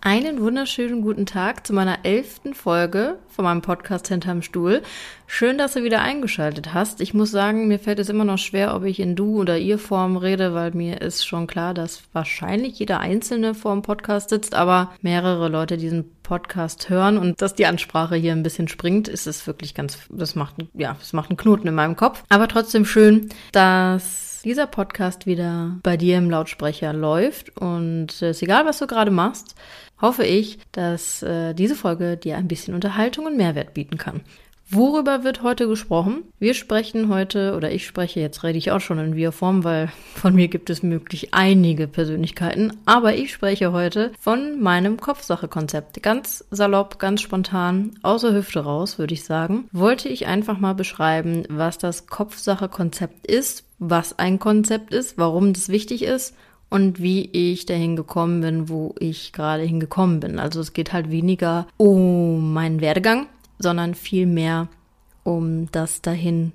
Einen wunderschönen guten Tag zu meiner elften Folge von meinem Podcast Hinterm Stuhl. Schön, dass du wieder eingeschaltet hast. Ich muss sagen, mir fällt es immer noch schwer, ob ich in du oder ihr Form rede, weil mir ist schon klar, dass wahrscheinlich jeder Einzelne vor dem Podcast sitzt, aber mehrere Leute diesen Podcast hören und dass die Ansprache hier ein bisschen springt, ist es wirklich ganz, das macht, ja, das macht einen Knoten in meinem Kopf. Aber trotzdem schön, dass dieser Podcast wieder bei dir im Lautsprecher läuft und es ist egal, was du gerade machst hoffe ich, dass äh, diese Folge dir ein bisschen Unterhaltung und Mehrwert bieten kann. Worüber wird heute gesprochen? Wir sprechen heute, oder ich spreche, jetzt rede ich auch schon in Wir-Form, weil von mir gibt es möglich einige Persönlichkeiten, aber ich spreche heute von meinem Kopfsache-Konzept. Ganz salopp, ganz spontan, außer Hüfte raus, würde ich sagen, wollte ich einfach mal beschreiben, was das Kopfsache-Konzept ist, was ein Konzept ist, warum das wichtig ist und wie ich dahin gekommen bin, wo ich gerade hingekommen bin. Also es geht halt weniger um meinen Werdegang, sondern viel mehr um das dahin,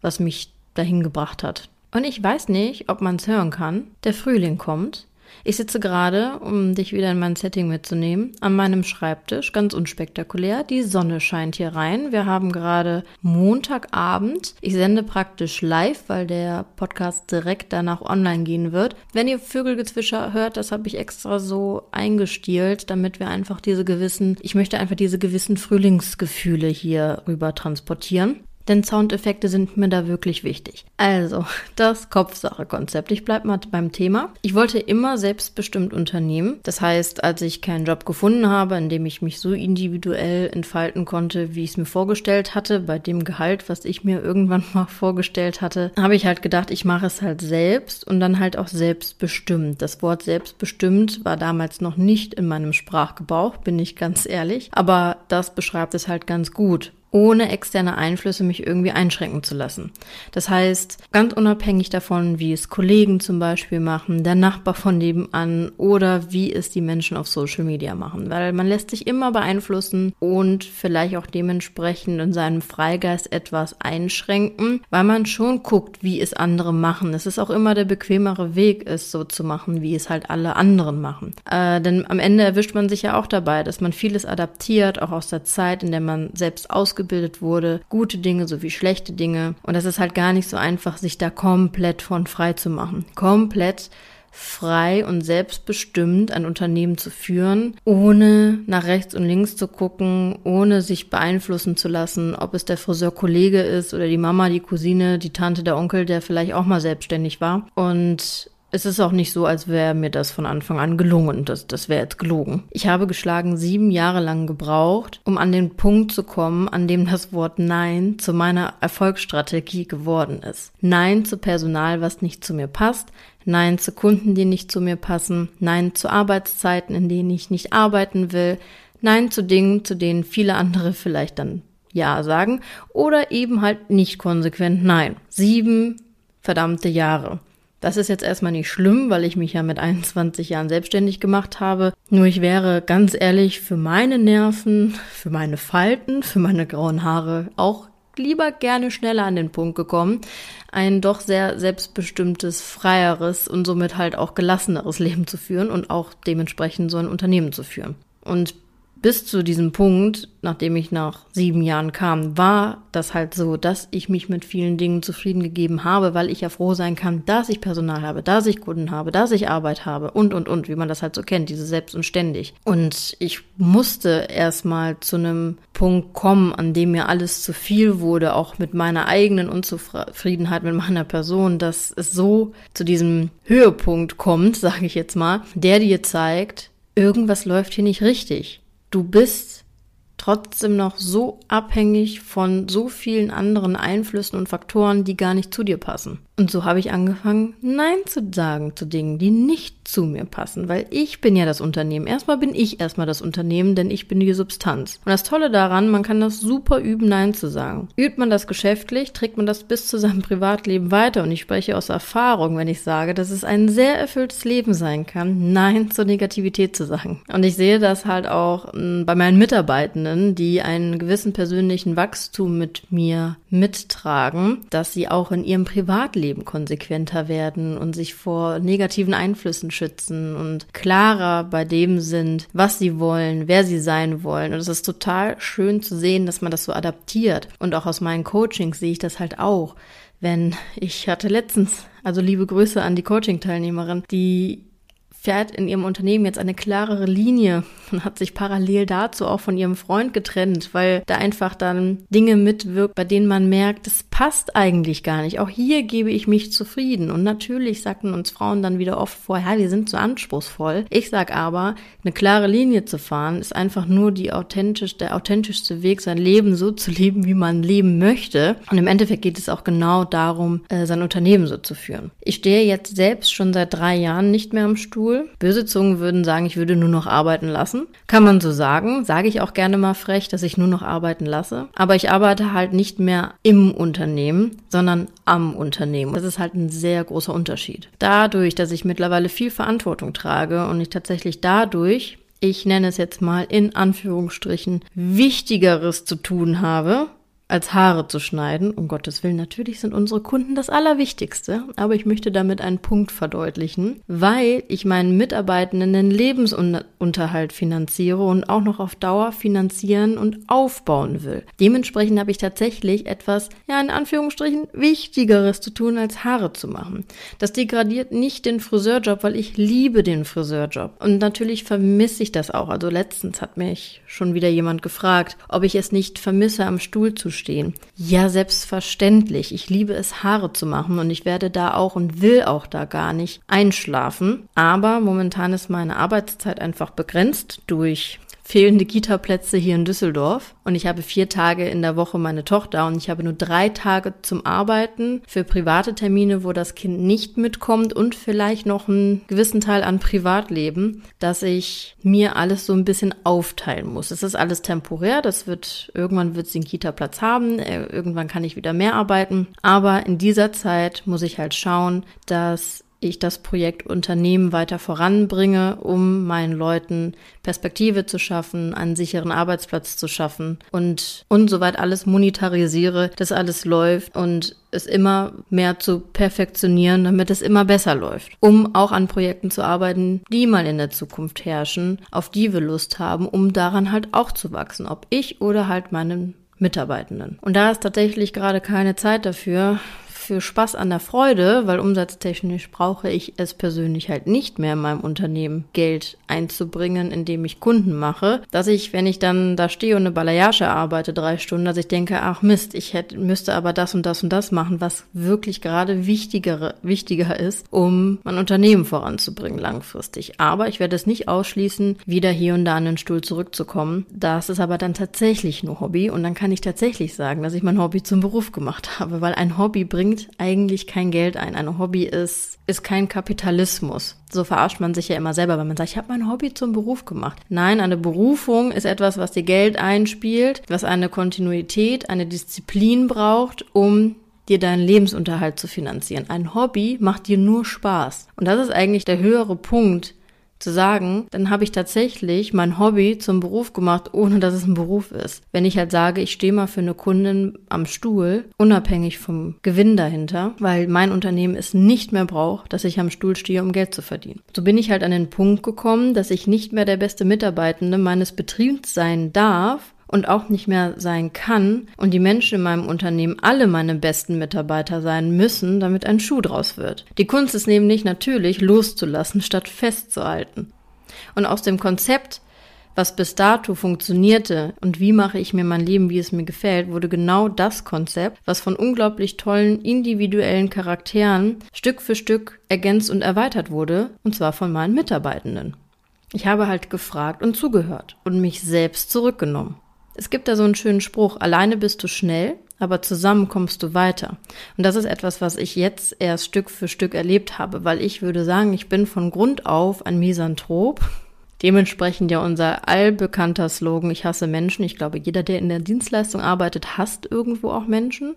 was mich dahin gebracht hat. Und ich weiß nicht, ob man es hören kann. Der Frühling kommt. Ich sitze gerade, um dich wieder in mein Setting mitzunehmen, an meinem Schreibtisch, ganz unspektakulär. Die Sonne scheint hier rein. Wir haben gerade Montagabend. Ich sende praktisch live, weil der Podcast direkt danach online gehen wird. Wenn ihr Vögelgezwischer hört, das habe ich extra so eingestielt, damit wir einfach diese gewissen, ich möchte einfach diese gewissen Frühlingsgefühle hier rüber transportieren. Denn Soundeffekte sind mir da wirklich wichtig. Also, das Kopfsache-Konzept. Ich bleibe mal beim Thema. Ich wollte immer selbstbestimmt unternehmen. Das heißt, als ich keinen Job gefunden habe, in dem ich mich so individuell entfalten konnte, wie ich es mir vorgestellt hatte, bei dem Gehalt, was ich mir irgendwann mal vorgestellt hatte, habe ich halt gedacht, ich mache es halt selbst und dann halt auch selbstbestimmt. Das Wort selbstbestimmt war damals noch nicht in meinem Sprachgebrauch, bin ich ganz ehrlich. Aber das beschreibt es halt ganz gut ohne externe Einflüsse mich irgendwie einschränken zu lassen. Das heißt, ganz unabhängig davon, wie es Kollegen zum Beispiel machen, der Nachbar von nebenan oder wie es die Menschen auf Social Media machen, weil man lässt sich immer beeinflussen und vielleicht auch dementsprechend in seinem Freigeist etwas einschränken, weil man schon guckt, wie es andere machen. Es ist auch immer der bequemere Weg, es so zu machen, wie es halt alle anderen machen. Äh, denn am Ende erwischt man sich ja auch dabei, dass man vieles adaptiert, auch aus der Zeit, in der man selbst ausgebildet ausgebildet wurde, gute Dinge sowie schlechte Dinge. Und das ist halt gar nicht so einfach, sich da komplett von frei zu machen. Komplett frei und selbstbestimmt ein Unternehmen zu führen, ohne nach rechts und links zu gucken, ohne sich beeinflussen zu lassen, ob es der Friseurkollege ist oder die Mama, die Cousine, die Tante, der Onkel, der vielleicht auch mal selbstständig war. Und es ist auch nicht so, als wäre mir das von Anfang an gelungen. Das, das wäre jetzt gelogen. Ich habe geschlagen sieben Jahre lang gebraucht, um an den Punkt zu kommen, an dem das Wort Nein zu meiner Erfolgsstrategie geworden ist. Nein zu Personal, was nicht zu mir passt. Nein zu Kunden, die nicht zu mir passen. Nein zu Arbeitszeiten, in denen ich nicht arbeiten will. Nein zu Dingen, zu denen viele andere vielleicht dann Ja sagen. Oder eben halt nicht konsequent Nein. Sieben verdammte Jahre. Das ist jetzt erstmal nicht schlimm, weil ich mich ja mit 21 Jahren selbstständig gemacht habe. Nur ich wäre ganz ehrlich für meine Nerven, für meine Falten, für meine grauen Haare auch lieber gerne schneller an den Punkt gekommen, ein doch sehr selbstbestimmtes, freieres und somit halt auch gelasseneres Leben zu führen und auch dementsprechend so ein Unternehmen zu führen. Und bis zu diesem Punkt, nachdem ich nach sieben Jahren kam, war das halt so, dass ich mich mit vielen Dingen zufrieden gegeben habe, weil ich ja froh sein kann, dass ich Personal habe, dass ich Kunden habe, dass ich Arbeit habe und, und, und, wie man das halt so kennt, diese selbst und ständig. Und ich musste erstmal zu einem Punkt kommen, an dem mir alles zu viel wurde, auch mit meiner eigenen Unzufriedenheit mit meiner Person, dass es so zu diesem Höhepunkt kommt, sage ich jetzt mal, der dir zeigt, irgendwas läuft hier nicht richtig du bist trotzdem noch so abhängig von so vielen anderen Einflüssen und Faktoren, die gar nicht zu dir passen. Und so habe ich angefangen, Nein zu sagen zu Dingen, die nicht zu mir passen, weil ich bin ja das Unternehmen. Erstmal bin ich erstmal das Unternehmen, denn ich bin die Substanz. Und das Tolle daran, man kann das super üben, Nein zu sagen. Übt man das geschäftlich, trägt man das bis zu seinem Privatleben weiter. Und ich spreche aus Erfahrung, wenn ich sage, dass es ein sehr erfülltes Leben sein kann, Nein zur Negativität zu sagen. Und ich sehe das halt auch hm, bei meinen Mitarbeitenden, die einen gewissen persönlichen Wachstum mit mir mittragen, dass sie auch in ihrem Privatleben Leben konsequenter werden und sich vor negativen Einflüssen schützen und klarer bei dem sind, was sie wollen, wer sie sein wollen. Und es ist total schön zu sehen, dass man das so adaptiert. Und auch aus meinen Coachings sehe ich das halt auch. Wenn ich hatte letztens, also liebe Grüße an die Coaching-Teilnehmerin, die fährt in ihrem Unternehmen jetzt eine klarere Linie und hat sich parallel dazu auch von ihrem Freund getrennt, weil da einfach dann Dinge mitwirkt, bei denen man merkt, das passt eigentlich gar nicht. Auch hier gebe ich mich zufrieden. Und natürlich sagten uns Frauen dann wieder oft vorher, wir sind zu anspruchsvoll. Ich sag aber, eine klare Linie zu fahren, ist einfach nur die authentisch, der authentischste Weg, sein Leben so zu leben, wie man leben möchte. Und im Endeffekt geht es auch genau darum, äh, sein Unternehmen so zu führen. Ich stehe jetzt selbst schon seit drei Jahren nicht mehr am Stuhl cool. Böse Zungen würden sagen, ich würde nur noch arbeiten lassen. Kann man so sagen. Sage ich auch gerne mal frech, dass ich nur noch arbeiten lasse. Aber ich arbeite halt nicht mehr im Unternehmen, sondern am Unternehmen. Das ist halt ein sehr großer Unterschied. Dadurch, dass ich mittlerweile viel Verantwortung trage und ich tatsächlich dadurch ich nenne es jetzt mal in Anführungsstrichen, Wichtigeres zu tun habe, als Haare zu schneiden. Um Gottes Willen, natürlich sind unsere Kunden das Allerwichtigste, aber ich möchte damit einen Punkt verdeutlichen, weil ich meinen Mitarbeitenden den Lebensunterhalt finanziere und auch noch auf Dauer finanzieren und aufbauen will. Dementsprechend habe ich tatsächlich etwas, ja, in Anführungsstrichen, Wichtigeres zu tun, als Haare zu machen. Das degradiert nicht den Friseurjob, weil ich liebe den Friseurjob. Und natürlich vermisse ich das auch. Also letztens hat mich schon wieder jemand gefragt, ob ich es nicht vermisse, am Stuhl zu stehen. Ja, selbstverständlich. Ich liebe es, Haare zu machen und ich werde da auch und will auch da gar nicht einschlafen. Aber momentan ist meine Arbeitszeit einfach begrenzt durch fehlende Kita-Plätze hier in Düsseldorf. Und ich habe vier Tage in der Woche meine Tochter und ich habe nur drei Tage zum Arbeiten für private Termine, wo das Kind nicht mitkommt und vielleicht noch einen gewissen Teil an Privatleben, dass ich mir alles so ein bisschen aufteilen muss. Es ist alles temporär, das wird, irgendwann wird sie einen Kita-Platz haben, äh, irgendwann kann ich wieder mehr arbeiten, aber in dieser Zeit muss ich halt schauen, dass ich das Projekt Unternehmen weiter voranbringe, um meinen Leuten Perspektive zu schaffen, einen sicheren Arbeitsplatz zu schaffen und, und soweit alles monetarisiere, dass alles läuft und es immer mehr zu perfektionieren, damit es immer besser läuft, um auch an Projekten zu arbeiten, die mal in der Zukunft herrschen, auf die wir Lust haben, um daran halt auch zu wachsen, ob ich oder halt meinen Mitarbeitenden. Und da ist tatsächlich gerade keine Zeit dafür, für Spaß an der Freude, weil umsatztechnisch brauche ich es persönlich halt nicht mehr in meinem Unternehmen Geld einzubringen, indem ich Kunden mache, dass ich, wenn ich dann da stehe und eine Balayage arbeite, drei Stunden, dass ich denke, ach Mist, ich hätte, müsste aber das und das und das machen, was wirklich gerade wichtigere, wichtiger ist, um mein Unternehmen voranzubringen langfristig. Aber ich werde es nicht ausschließen, wieder hier und da an den Stuhl zurückzukommen. Das ist aber dann tatsächlich nur Hobby und dann kann ich tatsächlich sagen, dass ich mein Hobby zum Beruf gemacht habe, weil ein Hobby bringt bringt eigentlich kein Geld ein. Ein Hobby ist, ist kein Kapitalismus. So verarscht man sich ja immer selber, wenn man sagt, ich habe mein Hobby zum Beruf gemacht. Nein, eine Berufung ist etwas, was dir Geld einspielt, was eine Kontinuität, eine Disziplin braucht, um dir deinen Lebensunterhalt zu finanzieren. Ein Hobby macht dir nur Spaß. Und das ist eigentlich der höhere Punkt, zu sagen, dann habe ich tatsächlich mein Hobby zum Beruf gemacht, ohne dass es ein Beruf ist. Wenn ich halt sage, ich stehe mal für eine Kundin am Stuhl, unabhängig vom Gewinn dahinter, weil mein Unternehmen es nicht mehr braucht, dass ich am Stuhl stehe, um Geld zu verdienen. So bin ich halt an den Punkt gekommen, dass ich nicht mehr der beste Mitarbeitende meines Betriebs sein darf, und auch nicht mehr sein kann und die Menschen in meinem Unternehmen alle meine besten Mitarbeiter sein müssen, damit ein Schuh draus wird. Die Kunst ist nämlich natürlich loszulassen, statt festzuhalten. Und aus dem Konzept, was bis dato funktionierte und wie mache ich mir mein Leben, wie es mir gefällt, wurde genau das Konzept, was von unglaublich tollen individuellen Charakteren Stück für Stück ergänzt und erweitert wurde, und zwar von meinen Mitarbeitenden. Ich habe halt gefragt und zugehört und mich selbst zurückgenommen. Es gibt da so einen schönen Spruch, alleine bist du schnell, aber zusammen kommst du weiter. Und das ist etwas, was ich jetzt erst Stück für Stück erlebt habe, weil ich würde sagen, ich bin von Grund auf ein Misanthrop. Dementsprechend ja unser allbekannter Slogan, ich hasse Menschen. Ich glaube, jeder, der in der Dienstleistung arbeitet, hasst irgendwo auch Menschen.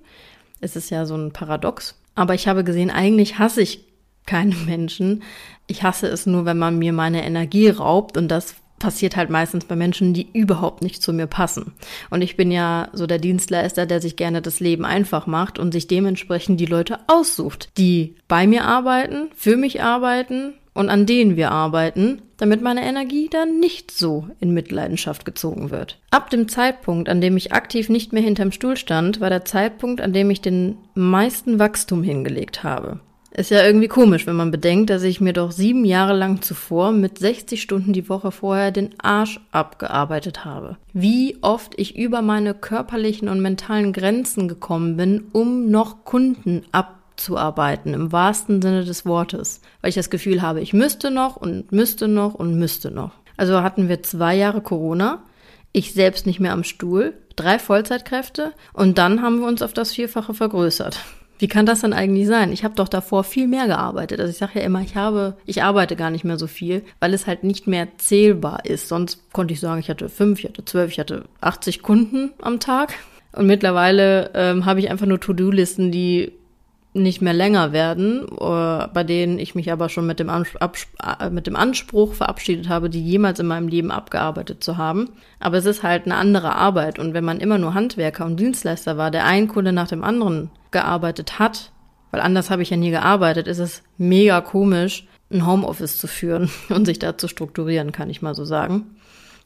Es ist ja so ein Paradox. Aber ich habe gesehen, eigentlich hasse ich keine Menschen. Ich hasse es nur, wenn man mir meine Energie raubt und das passiert halt meistens bei Menschen, die überhaupt nicht zu mir passen. Und ich bin ja so der Dienstleister, der sich gerne das Leben einfach macht und sich dementsprechend die Leute aussucht, die bei mir arbeiten, für mich arbeiten und an denen wir arbeiten, damit meine Energie dann nicht so in Mitleidenschaft gezogen wird. Ab dem Zeitpunkt, an dem ich aktiv nicht mehr hinterm Stuhl stand, war der Zeitpunkt, an dem ich den meisten Wachstum hingelegt habe. Ist ja irgendwie komisch, wenn man bedenkt, dass ich mir doch sieben Jahre lang zuvor mit 60 Stunden die Woche vorher den Arsch abgearbeitet habe. Wie oft ich über meine körperlichen und mentalen Grenzen gekommen bin, um noch Kunden abzuarbeiten, im wahrsten Sinne des Wortes. Weil ich das Gefühl habe, ich müsste noch und müsste noch und müsste noch. Also hatten wir zwei Jahre Corona, ich selbst nicht mehr am Stuhl, drei Vollzeitkräfte und dann haben wir uns auf das Vierfache vergrößert. Wie kann das denn eigentlich sein? Ich habe doch davor viel mehr gearbeitet. Also ich sage ja immer, ich habe, ich arbeite gar nicht mehr so viel, weil es halt nicht mehr zählbar ist. Sonst konnte ich sagen, ich hatte fünf, ich hatte zwölf, ich hatte 80 Kunden am Tag. Und mittlerweile ähm, habe ich einfach nur To-Do-Listen, die nicht mehr länger werden, äh, bei denen ich mich aber schon mit dem, äh, mit dem Anspruch verabschiedet habe, die jemals in meinem Leben abgearbeitet zu haben. Aber es ist halt eine andere Arbeit. Und wenn man immer nur Handwerker und Dienstleister war, der ein Kunde nach dem anderen gearbeitet hat, weil anders habe ich ja nie gearbeitet, ist es mega komisch, ein Homeoffice zu führen und sich da zu strukturieren, kann ich mal so sagen.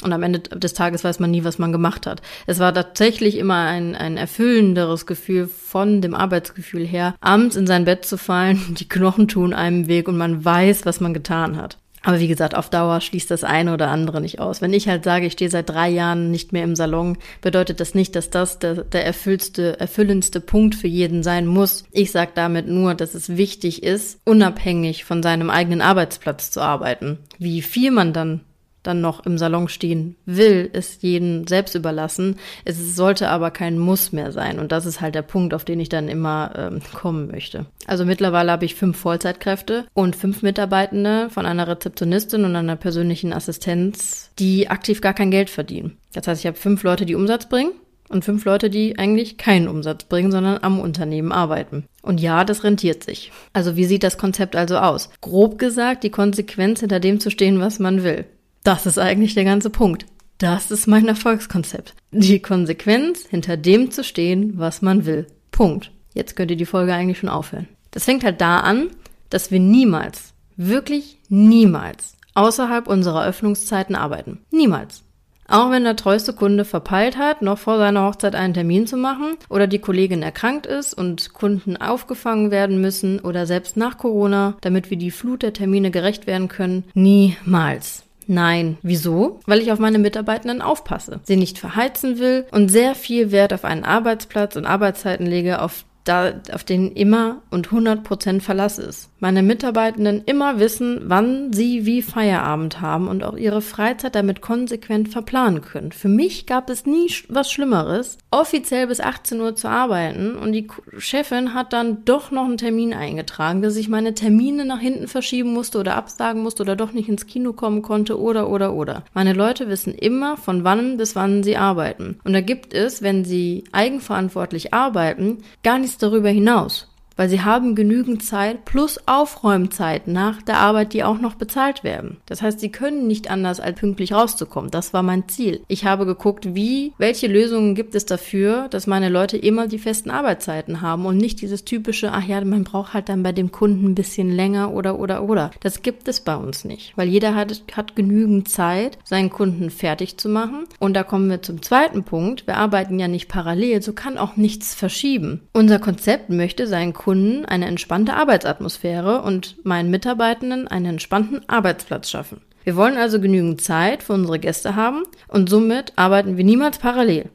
Und am Ende des Tages weiß man nie, was man gemacht hat. Es war tatsächlich immer ein, ein erfüllenderes Gefühl von dem Arbeitsgefühl her, abends in sein Bett zu fallen, die Knochen tun einem Weg und man weiß, was man getan hat. Aber wie gesagt, auf Dauer schließt das eine oder andere nicht aus. Wenn ich halt sage, ich stehe seit drei Jahren nicht mehr im Salon, bedeutet das nicht, dass das der, der erfüllste, erfüllendste Punkt für jeden sein muss. Ich sage damit nur, dass es wichtig ist, unabhängig von seinem eigenen Arbeitsplatz zu arbeiten. Wie viel man dann dann noch im Salon stehen will, ist jeden selbst überlassen. Es sollte aber kein Muss mehr sein. Und das ist halt der Punkt, auf den ich dann immer ähm, kommen möchte. Also mittlerweile habe ich fünf Vollzeitkräfte und fünf Mitarbeitende von einer Rezeptionistin und einer persönlichen Assistenz, die aktiv gar kein Geld verdienen. Das heißt, ich habe fünf Leute, die Umsatz bringen und fünf Leute, die eigentlich keinen Umsatz bringen, sondern am Unternehmen arbeiten. Und ja, das rentiert sich. Also wie sieht das Konzept also aus? Grob gesagt, die Konsequenz hinter dem zu stehen, was man will. Das ist eigentlich der ganze Punkt. Das ist mein Erfolgskonzept. Die Konsequenz, hinter dem zu stehen, was man will. Punkt. Jetzt könnt ihr die Folge eigentlich schon aufhören. Das fängt halt da an, dass wir niemals, wirklich niemals außerhalb unserer Öffnungszeiten arbeiten. Niemals. Auch wenn der treueste Kunde verpeilt hat, noch vor seiner Hochzeit einen Termin zu machen oder die Kollegin erkrankt ist und Kunden aufgefangen werden müssen oder selbst nach Corona, damit wir die Flut der Termine gerecht werden können, niemals. Nein. Wieso? Weil ich auf meine Mitarbeitenden aufpasse, sie nicht verheizen will und sehr viel Wert auf einen Arbeitsplatz und Arbeitszeiten lege, auf da, auf denen immer und 100 Prozent Verlass ist. Meine Mitarbeitenden immer wissen, wann sie wie Feierabend haben und auch ihre Freizeit damit konsequent verplanen können. Für mich gab es nie was Schlimmeres, offiziell bis 18 Uhr zu arbeiten und die Chefin hat dann doch noch einen Termin eingetragen, dass ich meine Termine nach hinten verschieben musste oder absagen musste oder doch nicht ins Kino kommen konnte oder oder oder. Meine Leute wissen immer, von wann bis wann sie arbeiten. Und da gibt es, wenn sie eigenverantwortlich arbeiten, gar nicht darüber hinaus weil sie haben genügend Zeit plus Aufräumzeit nach der Arbeit, die auch noch bezahlt werden. Das heißt, sie können nicht anders, als pünktlich rauszukommen. Das war mein Ziel. Ich habe geguckt, wie, welche Lösungen gibt es dafür, dass meine Leute immer die festen Arbeitszeiten haben und nicht dieses typische, ach ja, man braucht halt dann bei dem Kunden ein bisschen länger oder oder oder. Das gibt es bei uns nicht, weil jeder hat, hat genügend Zeit, seinen Kunden fertig zu machen. Und da kommen wir zum zweiten Punkt. Wir arbeiten ja nicht parallel, so kann auch nichts verschieben. Unser Konzept möchte seinen Kunden Kunden eine entspannte Arbeitsatmosphäre und meinen Mitarbeitenden einen entspannten Arbeitsplatz schaffen. Wir wollen also genügend Zeit für unsere Gäste haben und somit arbeiten wir niemals parallel.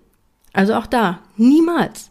Also auch da, niemals.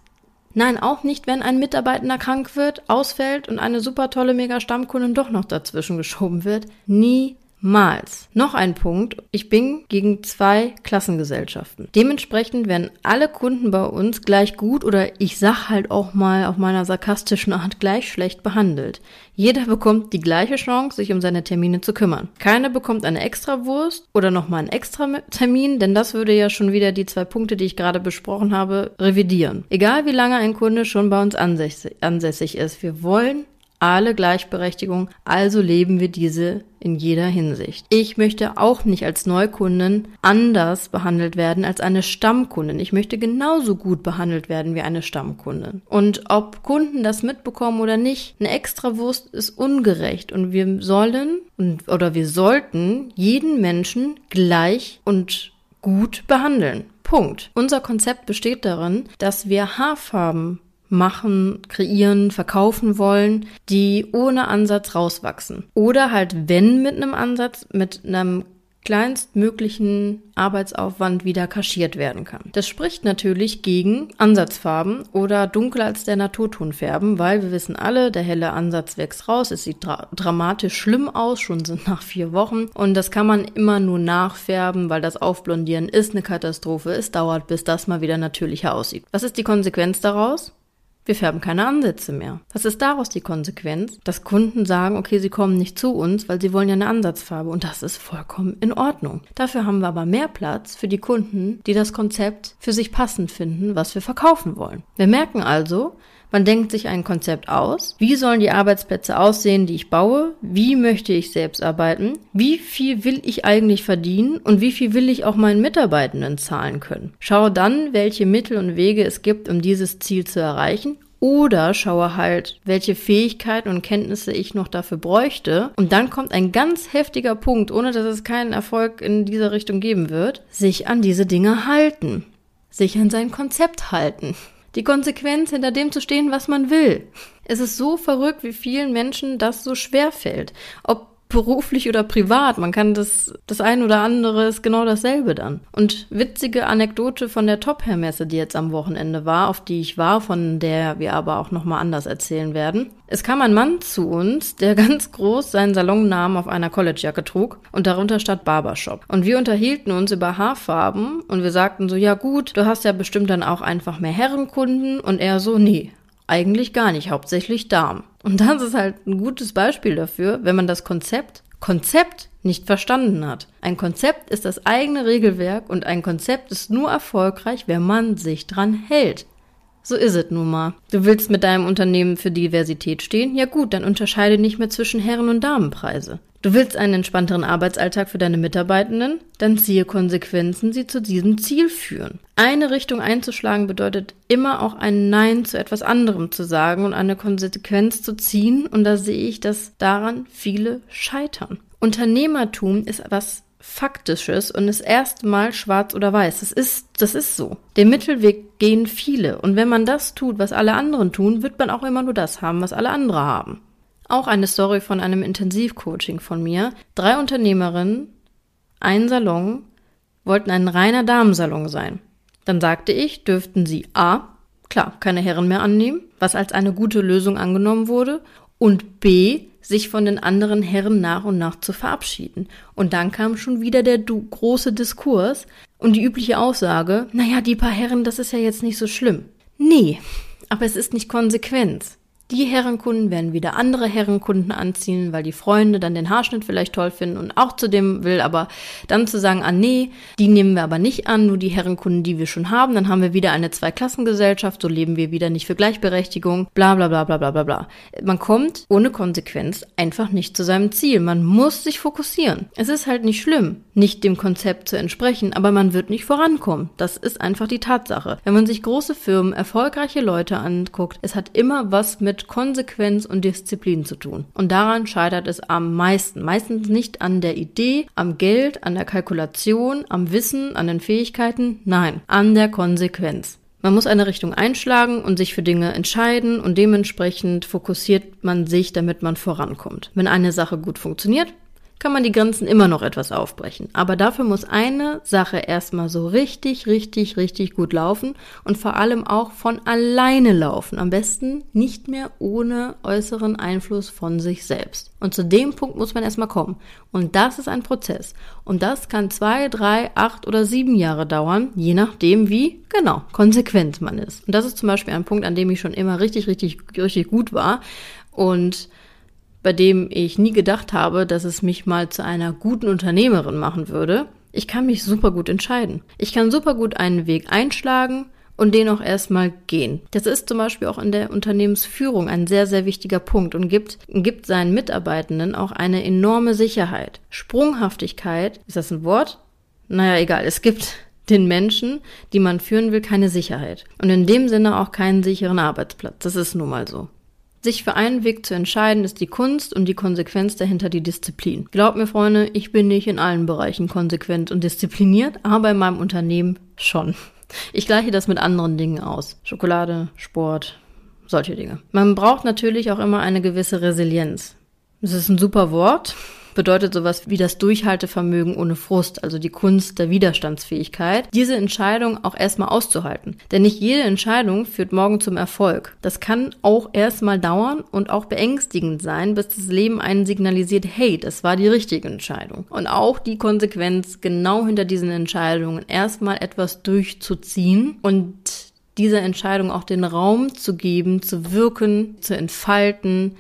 Nein, auch nicht, wenn ein Mitarbeitender krank wird, ausfällt und eine super tolle Mega-Stammkundin doch noch dazwischen geschoben wird. Nie Niemals. Noch ein Punkt. Ich bin gegen zwei Klassengesellschaften. Dementsprechend werden alle Kunden bei uns gleich gut oder ich sag halt auch mal auf meiner sarkastischen Art gleich schlecht behandelt. Jeder bekommt die gleiche Chance, sich um seine Termine zu kümmern. Keiner bekommt eine Extrawurst oder nochmal einen extra Termin, denn das würde ja schon wieder die zwei Punkte, die ich gerade besprochen habe, revidieren. Egal wie lange ein Kunde schon bei uns ansässig ist, wir wollen alle Gleichberechtigung, also leben wir diese in jeder Hinsicht. Ich möchte auch nicht als Neukundin anders behandelt werden als eine Stammkundin. Ich möchte genauso gut behandelt werden wie eine Stammkundin. Und ob Kunden das mitbekommen oder nicht, eine Extrawurst ist ungerecht und wir sollen und, oder wir sollten jeden Menschen gleich und gut behandeln. Punkt. Unser Konzept besteht darin, dass wir Haarfarben machen, kreieren, verkaufen wollen, die ohne Ansatz rauswachsen. Oder halt, wenn mit einem Ansatz, mit einem kleinstmöglichen Arbeitsaufwand wieder kaschiert werden kann. Das spricht natürlich gegen Ansatzfarben oder dunkler als der Naturton färben, weil wir wissen alle, der helle Ansatz wächst raus, es sieht dra dramatisch schlimm aus, schon sind nach vier Wochen und das kann man immer nur nachfärben, weil das Aufblondieren ist eine Katastrophe. Es dauert, bis das mal wieder natürlicher aussieht. Was ist die Konsequenz daraus? Wir färben keine Ansätze mehr. Was ist daraus die Konsequenz? Dass Kunden sagen, okay, sie kommen nicht zu uns, weil sie wollen ja eine Ansatzfarbe und das ist vollkommen in Ordnung. Dafür haben wir aber mehr Platz für die Kunden, die das Konzept für sich passend finden, was wir verkaufen wollen. Wir merken also, man denkt sich ein Konzept aus. Wie sollen die Arbeitsplätze aussehen, die ich baue? Wie möchte ich selbst arbeiten? Wie viel will ich eigentlich verdienen? Und wie viel will ich auch meinen Mitarbeitenden zahlen können? Schaue dann, welche Mittel und Wege es gibt, um dieses Ziel zu erreichen oder schaue halt, welche Fähigkeiten und Kenntnisse ich noch dafür bräuchte. Und dann kommt ein ganz heftiger Punkt, ohne dass es keinen Erfolg in dieser Richtung geben wird, sich an diese Dinge halten. Sich an sein Konzept halten die Konsequenz, hinter dem zu stehen, was man will. Es ist so verrückt, wie vielen Menschen das so schwer fällt. Ob beruflich oder privat. Man kann das, das ein oder andere ist genau dasselbe dann. Und witzige Anekdote von der Top-Hair-Messe, die jetzt am Wochenende war, auf die ich war, von der wir aber auch nochmal anders erzählen werden. Es kam ein Mann zu uns, der ganz groß seinen Salonnamen auf einer Collegejacke trug und darunter stand Barbershop. Und wir unterhielten uns über Haarfarben und wir sagten so, ja gut, du hast ja bestimmt dann auch einfach mehr Herrenkunden und er so, nee, eigentlich gar nicht, hauptsächlich Darm. Und das ist halt ein gutes Beispiel dafür, wenn man das Konzept, Konzept nicht verstanden hat. Ein Konzept ist das eigene Regelwerk und ein Konzept ist nur erfolgreich, wenn man sich dran hält. So ist es nun mal. Du willst mit deinem Unternehmen für Diversität stehen? Ja gut, dann unterscheide nicht mehr zwischen Herren- und Damenpreise. Du willst einen entspannteren Arbeitsalltag für deine Mitarbeitenden? Dann ziehe Konsequenzen, die zu diesem Ziel führen. Eine Richtung einzuschlagen bedeutet immer auch ein Nein zu etwas anderem zu sagen und eine Konsequenz zu ziehen. Und da sehe ich, dass daran viele scheitern. Unternehmertum ist was Faktisches und ist erstmal schwarz oder weiß. Das ist, das ist so. Den Mittelweg gehen viele. Und wenn man das tut, was alle anderen tun, wird man auch immer nur das haben, was alle andere haben. Auch eine Story von einem Intensivcoaching von mir. Drei Unternehmerinnen, ein Salon, wollten ein reiner Damensalon sein. Dann sagte ich, dürften sie A, klar, keine Herren mehr annehmen, was als eine gute Lösung angenommen wurde, und B, sich von den anderen Herren nach und nach zu verabschieden. Und dann kam schon wieder der große Diskurs und die übliche Aussage, naja, die paar Herren, das ist ja jetzt nicht so schlimm. Nee, aber es ist nicht Konsequenz. Die Herrenkunden werden wieder andere Herrenkunden anziehen, weil die Freunde dann den Haarschnitt vielleicht toll finden und auch zu dem will, aber dann zu sagen, ah nee, die nehmen wir aber nicht an, nur die Herrenkunden, die wir schon haben, dann haben wir wieder eine Zweiklassengesellschaft, so leben wir wieder nicht für Gleichberechtigung, bla bla bla bla bla bla bla. Man kommt ohne Konsequenz einfach nicht zu seinem Ziel. Man muss sich fokussieren. Es ist halt nicht schlimm, nicht dem Konzept zu entsprechen, aber man wird nicht vorankommen. Das ist einfach die Tatsache. Wenn man sich große Firmen, erfolgreiche Leute anguckt, es hat immer was mit mit Konsequenz und Disziplin zu tun. Und daran scheitert es am meisten. Meistens nicht an der Idee, am Geld, an der Kalkulation, am Wissen, an den Fähigkeiten. Nein, an der Konsequenz. Man muss eine Richtung einschlagen und sich für Dinge entscheiden und dementsprechend fokussiert man sich, damit man vorankommt. Wenn eine Sache gut funktioniert, kann man die Grenzen immer noch etwas aufbrechen. Aber dafür muss eine Sache erstmal so richtig, richtig, richtig gut laufen und vor allem auch von alleine laufen. Am besten nicht mehr ohne äußeren Einfluss von sich selbst. Und zu dem Punkt muss man erstmal kommen. Und das ist ein Prozess. Und das kann zwei, drei, acht oder sieben Jahre dauern, je nachdem, wie genau konsequent man ist. Und das ist zum Beispiel ein Punkt, an dem ich schon immer richtig, richtig, richtig gut war. Und bei dem ich nie gedacht habe, dass es mich mal zu einer guten Unternehmerin machen würde. Ich kann mich super gut entscheiden. Ich kann super gut einen Weg einschlagen und den auch erstmal gehen. Das ist zum Beispiel auch in der Unternehmensführung ein sehr, sehr wichtiger Punkt und gibt, gibt seinen Mitarbeitenden auch eine enorme Sicherheit. Sprunghaftigkeit, ist das ein Wort? Naja, egal, es gibt den Menschen, die man führen will, keine Sicherheit. Und in dem Sinne auch keinen sicheren Arbeitsplatz. Das ist nun mal so. Sich für einen Weg zu entscheiden, ist die Kunst und die Konsequenz dahinter die Disziplin. Glaubt mir, Freunde, ich bin nicht in allen Bereichen konsequent und diszipliniert, aber in meinem Unternehmen schon. Ich gleiche das mit anderen Dingen aus. Schokolade, Sport, solche Dinge. Man braucht natürlich auch immer eine gewisse Resilienz. Das ist ein super Wort, bedeutet sowas wie das Durchhaltevermögen ohne Frust, also die Kunst der Widerstandsfähigkeit, diese Entscheidung auch erstmal auszuhalten. Denn nicht jede Entscheidung führt morgen zum Erfolg. Das kann auch erstmal dauern und auch beängstigend sein, bis das Leben einen signalisiert, hey, das war die richtige Entscheidung. Und auch die Konsequenz, genau hinter diesen Entscheidungen erstmal etwas durchzuziehen und dieser Entscheidung auch den Raum zu geben, zu wirken, zu entfalten,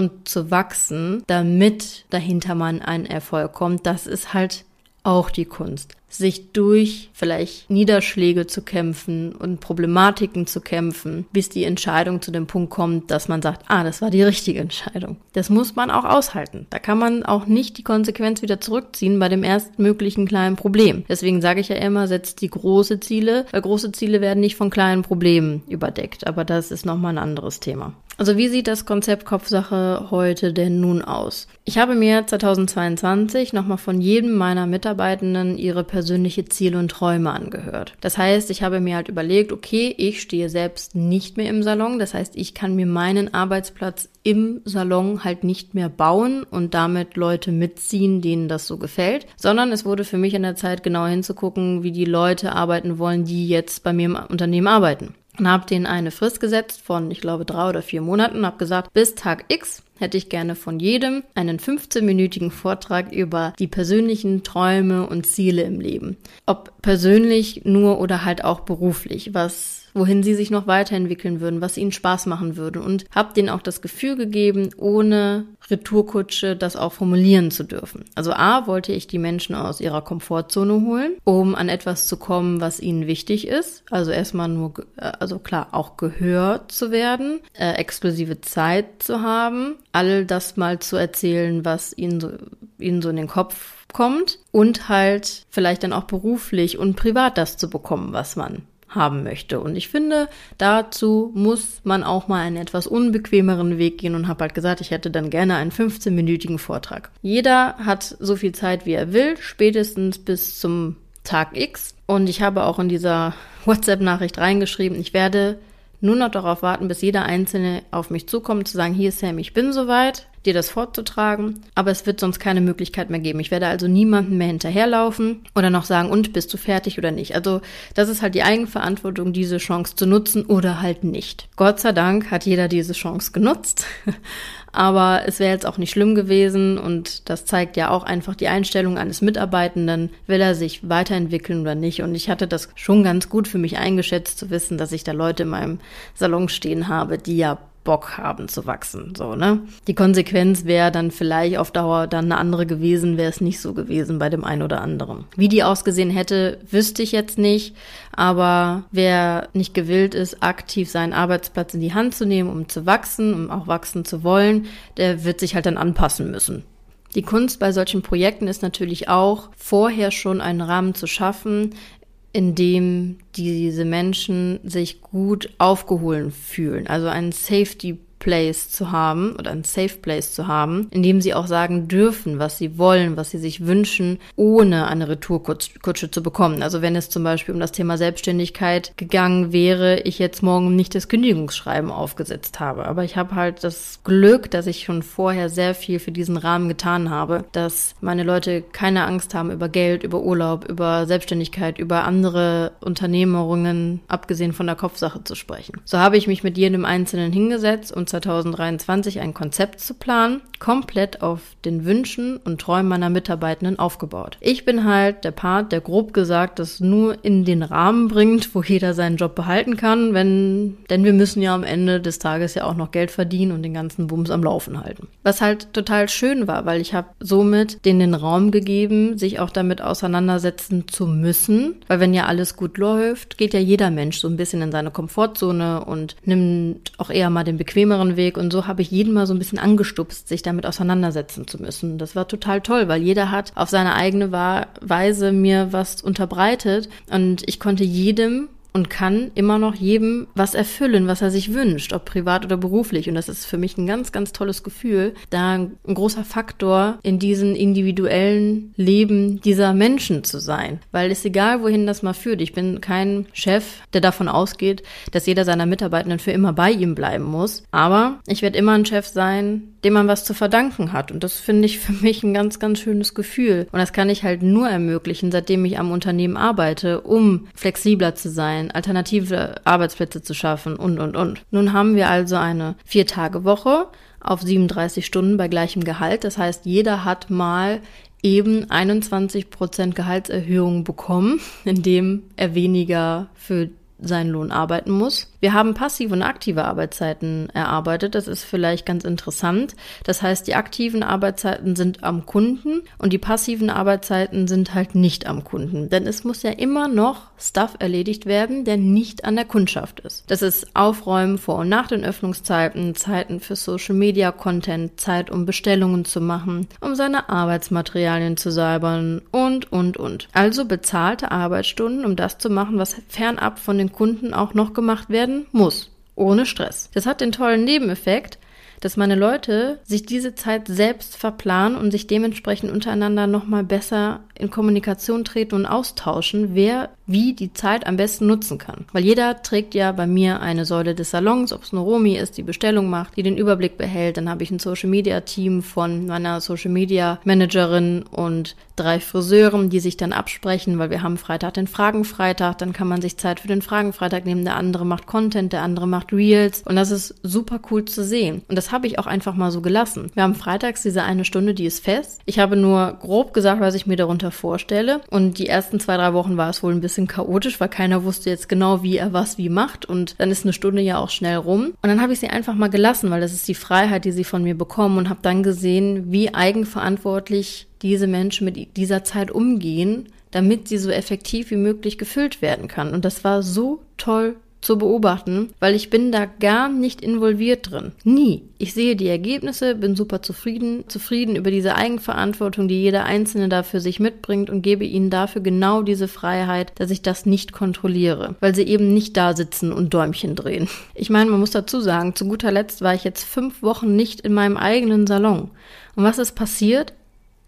und zu wachsen, damit dahinter man einen Erfolg kommt, das ist halt auch die Kunst. Sich durch vielleicht Niederschläge zu kämpfen und Problematiken zu kämpfen, bis die Entscheidung zu dem Punkt kommt, dass man sagt, ah, das war die richtige Entscheidung. Das muss man auch aushalten. Da kann man auch nicht die Konsequenz wieder zurückziehen bei dem erstmöglichen kleinen Problem. Deswegen sage ich ja immer, setzt die große Ziele, weil große Ziele werden nicht von kleinen Problemen überdeckt. Aber das ist nochmal ein anderes Thema. Also wie sieht das Konzept Kopfsache heute denn nun aus? Ich habe mir 2022 nochmal von jedem meiner Mitarbeitenden ihre persönliche Ziele und Träume angehört. Das heißt, ich habe mir halt überlegt, okay, ich stehe selbst nicht mehr im Salon. Das heißt, ich kann mir meinen Arbeitsplatz im Salon halt nicht mehr bauen und damit Leute mitziehen, denen das so gefällt, sondern es wurde für mich in der Zeit genau hinzugucken, wie die Leute arbeiten wollen, die jetzt bei mir im Unternehmen arbeiten und habe denen eine Frist gesetzt von, ich glaube, drei oder vier Monaten und habe gesagt, bis Tag X hätte ich gerne von jedem einen 15-minütigen Vortrag über die persönlichen Träume und Ziele im Leben. Ob persönlich nur oder halt auch beruflich, was wohin sie sich noch weiterentwickeln würden, was ihnen Spaß machen würde und habe denen auch das Gefühl gegeben, ohne Retourkutsche das auch formulieren zu dürfen. Also A, wollte ich die Menschen aus ihrer Komfortzone holen, um an etwas zu kommen, was ihnen wichtig ist. Also erstmal nur, äh, also klar, auch gehört zu werden, äh, exklusive Zeit zu haben, all das mal zu erzählen, was ihnen so, ihnen so in den Kopf kommt und halt vielleicht dann auch beruflich und privat das zu bekommen, was man haben möchte. Und ich finde, dazu muss man auch mal einen etwas unbequemeren Weg gehen und habe halt gesagt, ich hätte dann gerne einen 15-minütigen Vortrag. Jeder hat so viel Zeit, wie er will, spätestens bis zum Tag X. Und ich habe auch in dieser WhatsApp-Nachricht reingeschrieben, ich werde nur noch darauf warten, bis jeder Einzelne auf mich zukommt, zu sagen, hier Sam, ich bin soweit, dir das vorzutragen, aber es wird sonst keine Möglichkeit mehr geben. Ich werde also niemandem mehr hinterherlaufen oder noch sagen, und bist du fertig oder nicht. Also das ist halt die Eigenverantwortung, diese Chance zu nutzen oder halt nicht. Gott sei Dank hat jeder diese Chance genutzt. Aber es wäre jetzt auch nicht schlimm gewesen und das zeigt ja auch einfach die Einstellung eines Mitarbeitenden, will er sich weiterentwickeln oder nicht. Und ich hatte das schon ganz gut für mich eingeschätzt zu wissen, dass ich da Leute in meinem Salon stehen habe, die ja Bock haben zu wachsen, so, ne? Die Konsequenz wäre dann vielleicht auf Dauer dann eine andere gewesen, wäre es nicht so gewesen bei dem einen oder anderen. Wie die ausgesehen hätte, wüsste ich jetzt nicht, aber wer nicht gewillt ist, aktiv seinen Arbeitsplatz in die Hand zu nehmen, um zu wachsen, um auch wachsen zu wollen, der wird sich halt dann anpassen müssen. Die Kunst bei solchen Projekten ist natürlich auch, vorher schon einen Rahmen zu schaffen, in dem diese Menschen sich gut aufgeholen fühlen. Also ein Safety Place zu haben oder ein Safe Place zu haben, in dem sie auch sagen dürfen, was sie wollen, was sie sich wünschen, ohne eine Retourkutsche zu bekommen. Also wenn es zum Beispiel um das Thema Selbstständigkeit gegangen wäre, ich jetzt morgen nicht das Kündigungsschreiben aufgesetzt habe. Aber ich habe halt das Glück, dass ich schon vorher sehr viel für diesen Rahmen getan habe, dass meine Leute keine Angst haben über Geld, über Urlaub, über Selbstständigkeit, über andere Unternehmerungen, abgesehen von der Kopfsache zu sprechen. So habe ich mich mit jedem Einzelnen hingesetzt und 2023 ein Konzept zu planen, komplett auf den Wünschen und Träumen meiner Mitarbeitenden aufgebaut. Ich bin halt der Part, der grob gesagt das nur in den Rahmen bringt, wo jeder seinen Job behalten kann, wenn, denn wir müssen ja am Ende des Tages ja auch noch Geld verdienen und den ganzen Bums am Laufen halten. Was halt total schön war, weil ich habe somit denen den Raum gegeben, sich auch damit auseinandersetzen zu müssen, weil wenn ja alles gut läuft, geht ja jeder Mensch so ein bisschen in seine Komfortzone und nimmt auch eher mal den bequemeren Weg und so habe ich jeden mal so ein bisschen angestupst, sich damit auseinandersetzen zu müssen. Das war total toll, weil jeder hat auf seine eigene Weise mir was unterbreitet und ich konnte jedem und kann immer noch jedem was erfüllen, was er sich wünscht, ob privat oder beruflich. Und das ist für mich ein ganz, ganz tolles Gefühl, da ein großer Faktor in diesen individuellen Leben dieser Menschen zu sein. Weil es egal, wohin das mal führt. Ich bin kein Chef, der davon ausgeht, dass jeder seiner Mitarbeitenden für immer bei ihm bleiben muss. Aber ich werde immer ein Chef sein, dem man was zu verdanken hat. Und das finde ich für mich ein ganz, ganz schönes Gefühl. Und das kann ich halt nur ermöglichen, seitdem ich am Unternehmen arbeite, um flexibler zu sein, alternative Arbeitsplätze zu schaffen und, und, und. Nun haben wir also eine Vier-Tage-Woche auf 37 Stunden bei gleichem Gehalt. Das heißt, jeder hat mal eben 21 Prozent Gehaltserhöhung bekommen, indem er weniger für seinen Lohn arbeiten muss. Wir haben passive und aktive Arbeitszeiten erarbeitet. Das ist vielleicht ganz interessant. Das heißt, die aktiven Arbeitszeiten sind am Kunden und die passiven Arbeitszeiten sind halt nicht am Kunden. Denn es muss ja immer noch Stuff erledigt werden, der nicht an der Kundschaft ist. Das ist Aufräumen vor und nach den Öffnungszeiten, Zeiten für Social Media Content, Zeit, um Bestellungen zu machen, um seine Arbeitsmaterialien zu säubern und, und, und. Also bezahlte Arbeitsstunden, um das zu machen, was fernab von den Kunden auch noch gemacht werden werden muss. Ohne Stress. Das hat den tollen Nebeneffekt, dass meine Leute sich diese Zeit selbst verplanen und sich dementsprechend untereinander nochmal besser in Kommunikation treten und austauschen, wer wie die Zeit am besten nutzen kann. Weil jeder trägt ja bei mir eine Säule des Salons, ob es eine Romi ist, die Bestellung macht, die den Überblick behält. Dann habe ich ein Social Media Team von meiner Social Media Managerin und drei Friseuren, die sich dann absprechen, weil wir haben Freitag den Fragenfreitag, dann kann man sich Zeit für den Fragenfreitag nehmen. Der andere macht Content, der andere macht Reels und das ist super cool zu sehen. Und das habe ich auch einfach mal so gelassen. Wir haben freitags diese eine Stunde, die ist fest. Ich habe nur grob gesagt, was ich mir darunter vorstelle und die ersten zwei, drei Wochen war es wohl ein bisschen bisschen chaotisch, weil keiner wusste jetzt genau, wie er was wie macht. Und dann ist eine Stunde ja auch schnell rum. Und dann habe ich sie einfach mal gelassen, weil das ist die Freiheit, die sie von mir bekommen und habe dann gesehen, wie eigenverantwortlich diese Menschen mit dieser Zeit umgehen, damit sie so effektiv wie möglich gefüllt werden kann. Und das war so toll zu beobachten, weil ich bin da gar nicht involviert drin. Nie. Ich sehe die Ergebnisse, bin super zufrieden, zufrieden über diese Eigenverantwortung, die jeder Einzelne da für sich mitbringt und gebe ihnen dafür genau diese Freiheit, dass ich das nicht kontrolliere, weil sie eben nicht da sitzen und Däumchen drehen. Ich meine, man muss dazu sagen, zu guter Letzt war ich jetzt fünf Wochen nicht in meinem eigenen Salon. Und was ist passiert?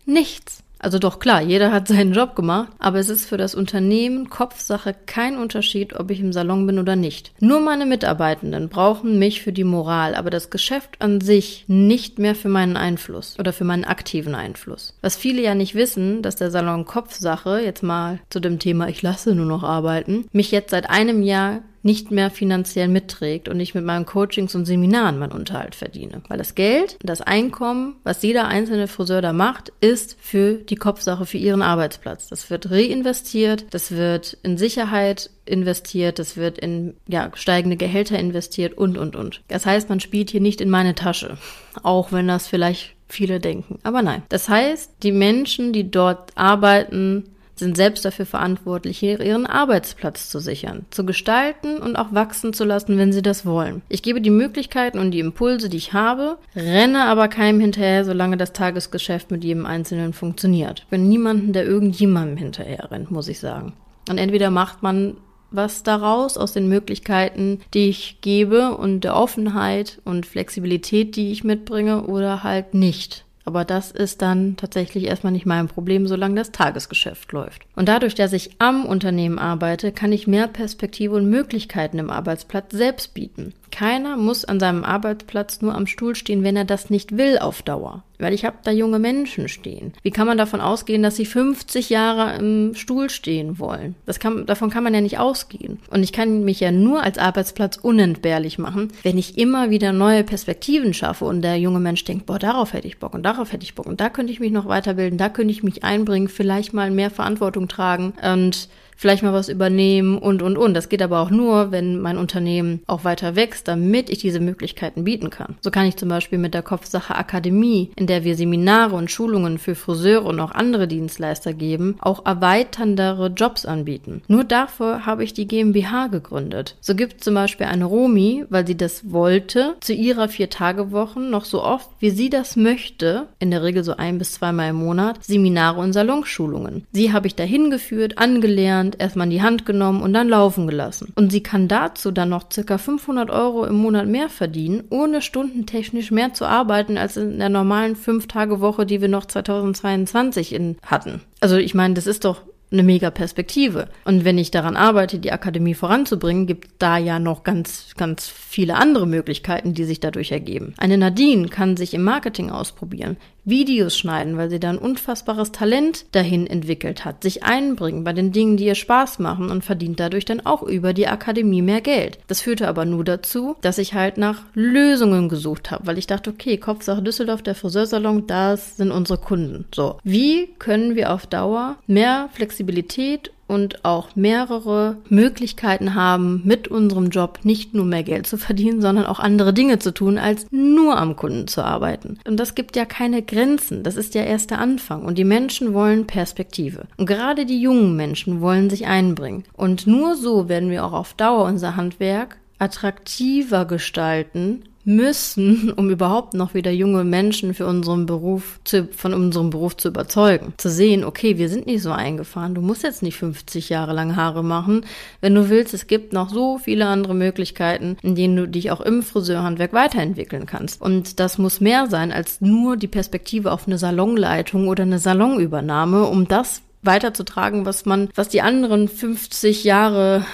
Nichts. Also doch klar, jeder hat seinen Job gemacht, aber es ist für das Unternehmen Kopfsache kein Unterschied, ob ich im Salon bin oder nicht. Nur meine Mitarbeitenden brauchen mich für die Moral, aber das Geschäft an sich nicht mehr für meinen Einfluss oder für meinen aktiven Einfluss. Was viele ja nicht wissen, dass der Salon Kopfsache, jetzt mal zu dem Thema ich lasse nur noch arbeiten, mich jetzt seit einem Jahr nicht mehr finanziell mitträgt und ich mit meinen Coachings und Seminaren meinen Unterhalt verdiene. Weil das Geld, das Einkommen, was jeder einzelne Friseur da macht, ist für die Kopfsache, für ihren Arbeitsplatz. Das wird reinvestiert, das wird in Sicherheit investiert, das wird in ja, steigende Gehälter investiert und, und, und. Das heißt, man spielt hier nicht in meine Tasche, auch wenn das vielleicht viele denken. Aber nein. Das heißt, die Menschen, die dort arbeiten, sind selbst dafür verantwortlich, ihren Arbeitsplatz zu sichern, zu gestalten und auch wachsen zu lassen, wenn sie das wollen. Ich gebe die Möglichkeiten und die Impulse, die ich habe, renne aber keinem hinterher, solange das Tagesgeschäft mit jedem Einzelnen funktioniert. Ich bin niemanden, der irgendjemandem hinterher rennt, muss ich sagen. Und entweder macht man was daraus aus den Möglichkeiten, die ich gebe und der Offenheit und Flexibilität, die ich mitbringe oder halt nicht. Aber das ist dann tatsächlich erstmal nicht mein Problem, solange das Tagesgeschäft läuft. Und dadurch, dass ich am Unternehmen arbeite, kann ich mehr Perspektive und Möglichkeiten im Arbeitsplatz selbst bieten. Keiner muss an seinem Arbeitsplatz nur am Stuhl stehen, wenn er das nicht will auf Dauer. Weil ich habe da junge Menschen stehen. Wie kann man davon ausgehen, dass sie 50 Jahre im Stuhl stehen wollen? Das kann, davon kann man ja nicht ausgehen. Und ich kann mich ja nur als Arbeitsplatz unentbehrlich machen, wenn ich immer wieder neue Perspektiven schaffe und der junge Mensch denkt, boah, darauf hätte ich Bock und darauf hätte ich Bock und da könnte ich mich noch weiterbilden, da könnte ich mich einbringen, vielleicht mal mehr Verantwortung tragen und vielleicht mal was übernehmen und, und, und. Das geht aber auch nur, wenn mein Unternehmen auch weiter wächst, damit ich diese Möglichkeiten bieten kann. So kann ich zum Beispiel mit der Kopfsache Akademie, in der wir Seminare und Schulungen für Friseure und auch andere Dienstleister geben, auch erweiterndere Jobs anbieten. Nur dafür habe ich die GmbH gegründet. So gibt zum Beispiel eine Romi, weil sie das wollte, zu ihrer Vier-Tage-Wochen noch so oft, wie sie das möchte, in der Regel so ein bis zweimal im Monat, Seminare und Salonschulungen. Sie habe ich dahin geführt, angelernt, Hand erstmal in die Hand genommen und dann laufen gelassen. Und sie kann dazu dann noch circa 500 Euro im Monat mehr verdienen, ohne stundentechnisch mehr zu arbeiten als in der normalen 5-Tage-Woche, die wir noch 2022 in hatten. Also ich meine, das ist doch eine mega Perspektive. Und wenn ich daran arbeite, die Akademie voranzubringen, gibt da ja noch ganz, ganz viele andere Möglichkeiten, die sich dadurch ergeben. Eine Nadine kann sich im Marketing ausprobieren. Videos schneiden, weil sie da ein unfassbares Talent dahin entwickelt hat, sich einbringen bei den Dingen, die ihr Spaß machen und verdient dadurch dann auch über die Akademie mehr Geld. Das führte aber nur dazu, dass ich halt nach Lösungen gesucht habe, weil ich dachte, okay, Kopfsache Düsseldorf, der Friseursalon, das sind unsere Kunden. So, wie können wir auf Dauer mehr Flexibilität und auch mehrere Möglichkeiten haben, mit unserem Job nicht nur mehr Geld zu verdienen, sondern auch andere Dinge zu tun, als nur am Kunden zu arbeiten. Und das gibt ja keine Grenzen. Das ist ja erst der Anfang. Und die Menschen wollen Perspektive. Und gerade die jungen Menschen wollen sich einbringen. Und nur so werden wir auch auf Dauer unser Handwerk attraktiver gestalten müssen, um überhaupt noch wieder junge Menschen für unseren Beruf zu, von unserem Beruf zu überzeugen. Zu sehen, okay, wir sind nicht so eingefahren. Du musst jetzt nicht 50 Jahre lang Haare machen. Wenn du willst, es gibt noch so viele andere Möglichkeiten, in denen du dich auch im Friseurhandwerk weiterentwickeln kannst. Und das muss mehr sein als nur die Perspektive auf eine Salonleitung oder eine Salonübernahme, um das weiterzutragen, was man, was die anderen 50 Jahre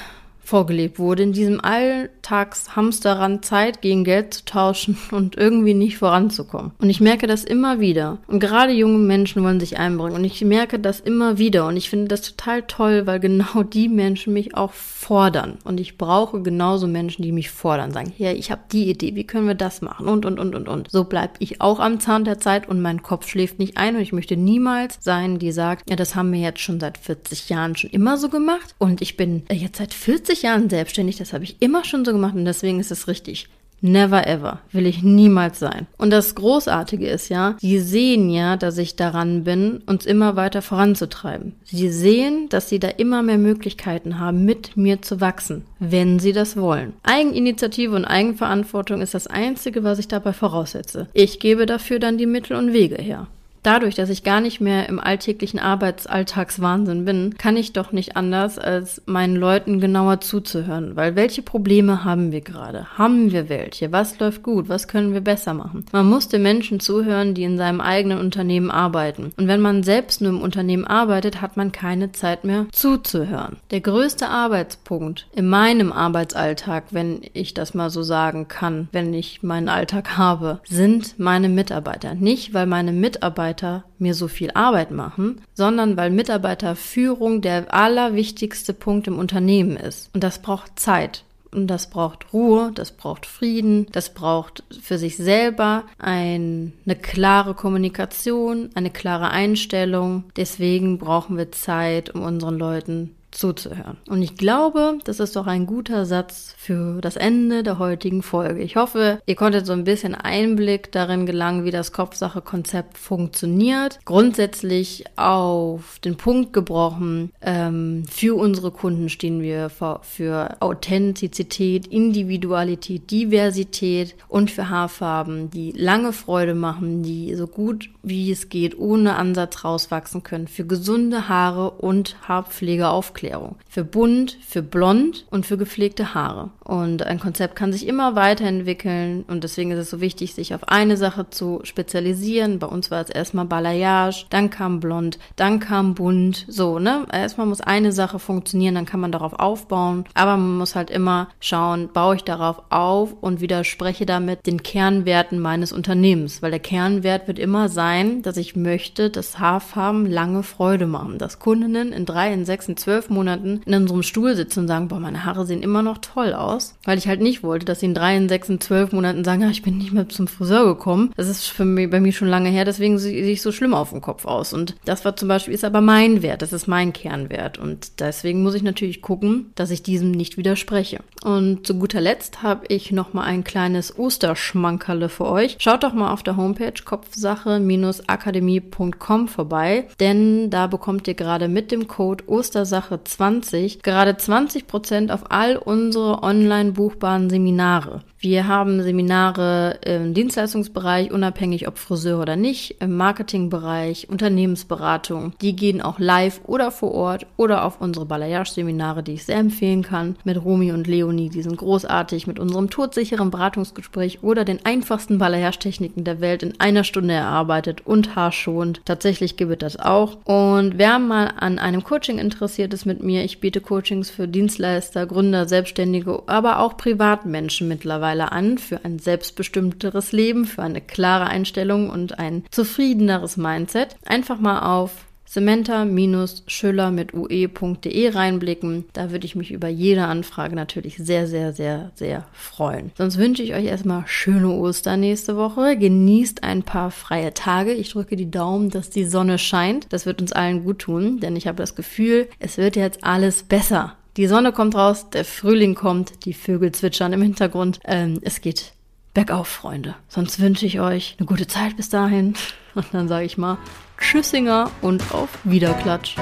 vorgelebt wurde, in diesem Alltagshamsterrand Zeit gegen Geld zu tauschen und irgendwie nicht voranzukommen. Und ich merke das immer wieder. Und gerade junge Menschen wollen sich einbringen. Und ich merke das immer wieder. Und ich finde das total toll, weil genau die Menschen mich auch fordern. Und ich brauche genauso Menschen, die mich fordern. Sagen, ja, ich habe die Idee, wie können wir das machen? Und, und, und, und, und. So bleibe ich auch am Zahn der Zeit und mein Kopf schläft nicht ein. Und ich möchte niemals sein, die sagt, ja, das haben wir jetzt schon seit 40 Jahren schon immer so gemacht. Und ich bin jetzt seit 40 20 Jahren selbstständig, das habe ich immer schon so gemacht und deswegen ist es richtig. Never ever. Will ich niemals sein. Und das Großartige ist ja, sie sehen ja, dass ich daran bin, uns immer weiter voranzutreiben. Sie sehen, dass sie da immer mehr Möglichkeiten haben, mit mir zu wachsen, wenn sie das wollen. Eigeninitiative und Eigenverantwortung ist das Einzige, was ich dabei voraussetze. Ich gebe dafür dann die Mittel und Wege her. Dadurch, dass ich gar nicht mehr im alltäglichen Arbeitsalltagswahnsinn bin, kann ich doch nicht anders, als meinen Leuten genauer zuzuhören. Weil welche Probleme haben wir gerade? Haben wir welche? Was läuft gut? Was können wir besser machen? Man muss den Menschen zuhören, die in seinem eigenen Unternehmen arbeiten. Und wenn man selbst nur im Unternehmen arbeitet, hat man keine Zeit mehr zuzuhören. Der größte Arbeitspunkt in meinem Arbeitsalltag, wenn ich das mal so sagen kann, wenn ich meinen Alltag habe, sind meine Mitarbeiter. Nicht, weil meine Mitarbeiter Mitarbeiter mir so viel Arbeit machen, sondern weil Mitarbeiterführung der allerwichtigste Punkt im Unternehmen ist. Und das braucht Zeit. Und das braucht Ruhe, das braucht Frieden, das braucht für sich selber ein, eine klare Kommunikation, eine klare Einstellung. Deswegen brauchen wir Zeit, um unseren Leuten zuzuhören. Und ich glaube, das ist doch ein guter Satz für das Ende der heutigen Folge. Ich hoffe, ihr konntet so ein bisschen Einblick darin gelangen, wie das Kopfsache-Konzept funktioniert. Grundsätzlich auf den Punkt gebrochen, ähm, für unsere Kunden stehen wir für, für Authentizität, Individualität, Diversität und für Haarfarben, die lange Freude machen, die so gut wie es geht ohne Ansatz rauswachsen können, für gesunde Haare und Haarpflege aufklären Erklärung. Für bunt, für blond und für gepflegte Haare. Und ein Konzept kann sich immer weiterentwickeln und deswegen ist es so wichtig, sich auf eine Sache zu spezialisieren. Bei uns war es erstmal Balayage, dann kam blond, dann kam bunt. So, ne? Erstmal muss eine Sache funktionieren, dann kann man darauf aufbauen. Aber man muss halt immer schauen, baue ich darauf auf und widerspreche damit den Kernwerten meines Unternehmens. Weil der Kernwert wird immer sein, dass ich möchte, dass Haarfarben lange Freude machen. Dass Kundinnen in drei, in sechs, in zwölf Monaten in unserem Stuhl sitzen und sagen, boah, meine Haare sehen immer noch toll aus. Weil ich halt nicht wollte, dass sie in drei, sechs, zwölf Monaten sagen, ja, ich bin nicht mehr zum Friseur gekommen. Das ist für mich, bei mir schon lange her, deswegen sehe ich so schlimm auf dem Kopf aus. Und das war zum Beispiel, ist aber mein Wert, das ist mein Kernwert. Und deswegen muss ich natürlich gucken, dass ich diesem nicht widerspreche. Und zu guter Letzt habe ich noch mal ein kleines Osterschmankerle für euch. Schaut doch mal auf der Homepage kopfsache-akademie.com vorbei, denn da bekommt ihr gerade mit dem Code Ostersache20 gerade 20% auf all unsere online buchbaren Seminare. Wir haben Seminare im Dienstleistungsbereich, unabhängig ob Friseur oder nicht, im Marketingbereich, Unternehmensberatung. Die gehen auch live oder vor Ort oder auf unsere Balayage-Seminare, die ich sehr empfehlen kann, mit Romy und Leonie. Die sind großartig mit unserem todsicheren Beratungsgespräch oder den einfachsten Balayage-Techniken der Welt in einer Stunde erarbeitet und haarschonend. Tatsächlich gibt es das auch. Und wer mal an einem Coaching interessiert ist mit mir, ich biete Coachings für Dienstleister, Gründer, Selbstständige, aber auch Privatmenschen mittlerweile mittlerweile an für ein selbstbestimmteres Leben, für eine klare Einstellung und ein zufriedeneres Mindset. Einfach mal auf Samantha-Schüller mit ue.de reinblicken. Da würde ich mich über jede Anfrage natürlich sehr, sehr, sehr, sehr freuen. Sonst wünsche ich euch erstmal schöne Ostern nächste Woche. Genießt ein paar freie Tage. Ich drücke die Daumen, dass die Sonne scheint. Das wird uns allen gut tun, denn ich habe das Gefühl, es wird jetzt alles besser. Die Sonne kommt raus, der Frühling kommt, die Vögel zwitschern im Hintergrund. Ähm, es geht bergauf, Freunde. Sonst wünsche ich euch eine gute Zeit bis dahin. Und dann sage ich mal Tschüssinger und auf Wiederklatsch.